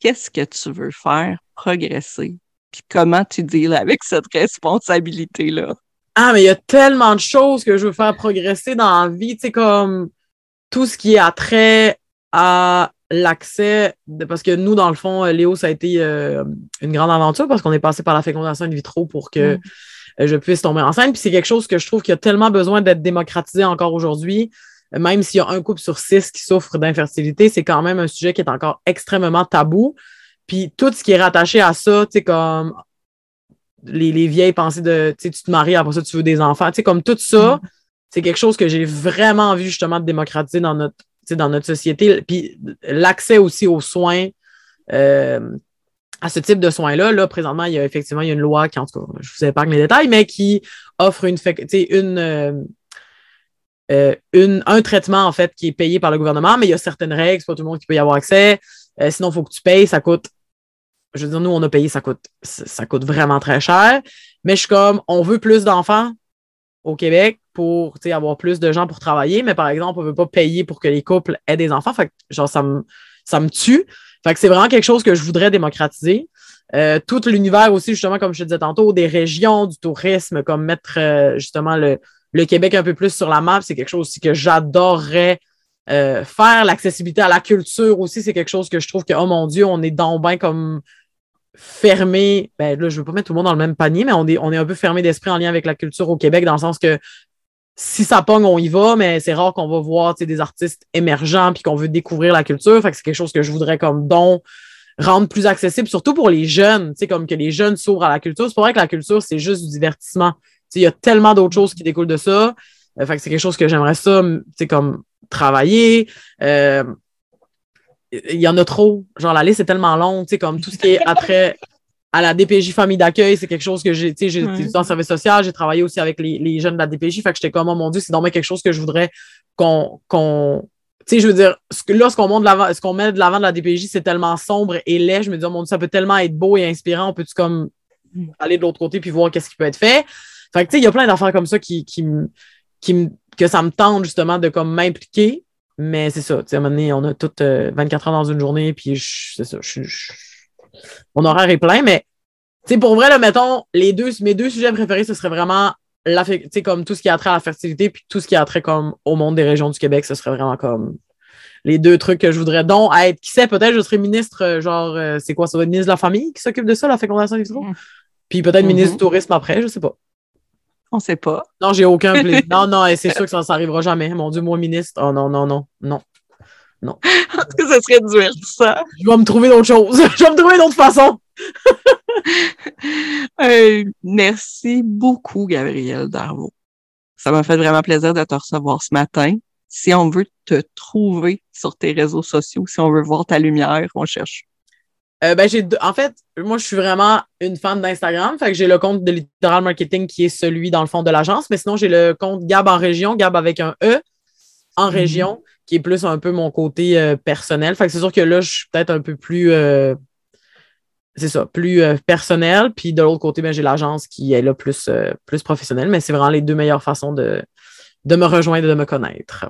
Qu'est-ce que tu veux faire progresser? Puis comment tu deals avec cette responsabilité-là? Ah, mais il y a tellement de choses que je veux faire progresser dans la vie, tu sais, comme tout ce qui a trait à l'accès, parce que nous, dans le fond, euh, Léo, ça a été euh, une grande aventure parce qu'on est passé par la fécondation in vitro pour que mm. euh, je puisse tomber enceinte. Puis c'est quelque chose que je trouve qui a tellement besoin d'être démocratisé encore aujourd'hui. Même s'il y a un couple sur six qui souffre d'infertilité, c'est quand même un sujet qui est encore extrêmement tabou. Puis tout ce qui est rattaché à ça, tu sais, comme les, les, vieilles pensées de, tu te maries, après ça, tu veux des enfants, tu sais, comme tout ça, mm. c'est quelque chose que j'ai vraiment envie justement de démocratiser dans notre dans notre société. Puis l'accès aussi aux soins, euh, à ce type de soins-là, là, présentement, il y a effectivement il y a une loi qui, en tout cas, je vous épargne les détails, mais qui offre une, une, euh, euh, un traitement, en fait, qui est payé par le gouvernement, mais il y a certaines règles, c'est pas tout le monde qui peut y avoir accès. sinon, il faut que tu payes, ça coûte. Je veux dire, nous, on a payé, ça coûte, ça coûte vraiment très cher. Mais je suis comme, on veut plus d'enfants au Québec pour avoir plus de gens pour travailler, mais par exemple, on ne veut pas payer pour que les couples aient des enfants. Fait genre, ça me, ça me tue. Fait que c'est vraiment quelque chose que je voudrais démocratiser. Euh, tout l'univers aussi, justement, comme je te disais tantôt, des régions, du tourisme, comme mettre euh, justement le, le, Québec un peu plus sur la map, c'est quelque chose aussi que j'adorerais euh, faire. L'accessibilité à la culture aussi, c'est quelque chose que je trouve que, oh mon Dieu, on est dans bien comme fermé, ben là, je veux pas mettre tout le monde dans le même panier, mais on est, un peu fermé d'esprit en lien avec la culture au Québec, dans le sens que si ça pogne, on y va, mais c'est rare qu'on va voir des artistes émergents puis qu'on veut découvrir la culture. Fait que c'est quelque chose que je voudrais comme don rendre plus accessible, surtout pour les jeunes, comme que les jeunes s'ouvrent à la culture. C'est pas vrai que la culture, c'est juste du divertissement. Il y a tellement d'autres choses qui découlent de ça. Euh, fait que c'est quelque chose que j'aimerais ça, comme travailler. Euh, il y en a trop. Genre, la liste est tellement longue, tu comme tout ce qui est après à la DPJ famille d'accueil, c'est quelque chose que j'ai, tu sais, j'ai en service social, j'ai travaillé aussi avec les, jeunes de la DPJ, fait que j'étais comme, oh mon Dieu, c'est vraiment quelque chose que je voudrais qu'on, qu'on, tu sais, je veux dire, ce que, là, ce qu'on, monte ce qu'on met de l'avant de la DPJ, c'est tellement sombre et laid, je me dis, oh mon Dieu, ça peut tellement être beau et inspirant, on peut-tu comme aller de l'autre côté puis voir qu'est-ce qui peut être fait? Fait que, tu sais, il y a plein d'affaires comme ça qui, qui, qui, que ça me tente justement de comme m'impliquer. Mais c'est ça, tu sais, à un moment donné, on a toutes 24 euh, heures dans une journée, puis c'est ça, mon horaire est plein, mais tu sais, pour vrai, là, mettons, les deux, mes deux sujets préférés, ce serait vraiment la, comme tout ce qui a trait à la fertilité, puis tout ce qui a trait comme au monde des régions du Québec, ce serait vraiment comme les deux trucs que je voudrais donc être. Qui sait, peut-être je serais ministre, euh, genre, euh, c'est quoi, ça va être ministre de la famille qui s'occupe de ça, la fécondation des mmh. Puis peut-être ministre du mm-hmm. tourisme après, je sais pas. On sait pas. Non, j'ai aucun plaisir. non, non, c'est sûr que ça n'arrivera jamais. Mon Dieu, moi, ministre. Oh non, non, non, non. Non. Est-ce que ça serait ça? Je vais me trouver d'autres choses. je vais me trouver d'autres façons. euh, merci beaucoup, Gabriel Darvaux. Ça m'a fait vraiment plaisir de te recevoir ce matin. Si on veut te trouver sur tes réseaux sociaux, si on veut voir ta lumière, on cherche euh, ben, j'ai, en fait, moi, je suis vraiment une fan d'Instagram. Fait que j'ai le compte de Littoral Marketing qui est celui, dans le fond, de l'agence. Mais sinon, j'ai le compte Gab en région, Gab avec un E en mhm. région, qui est plus un peu mon côté euh, personnel. Fait que c'est sûr que là, je suis peut-être un peu plus. Euh, c'est ça, plus personnel. Puis de l'autre côté, ben, j'ai l'agence qui est là plus, plus professionnelle. Mais c'est vraiment les deux meilleures façons de, de me rejoindre et de me connaître.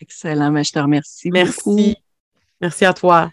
Excellent, mais je te remercie. Merci. beaucoup. Merci à toi.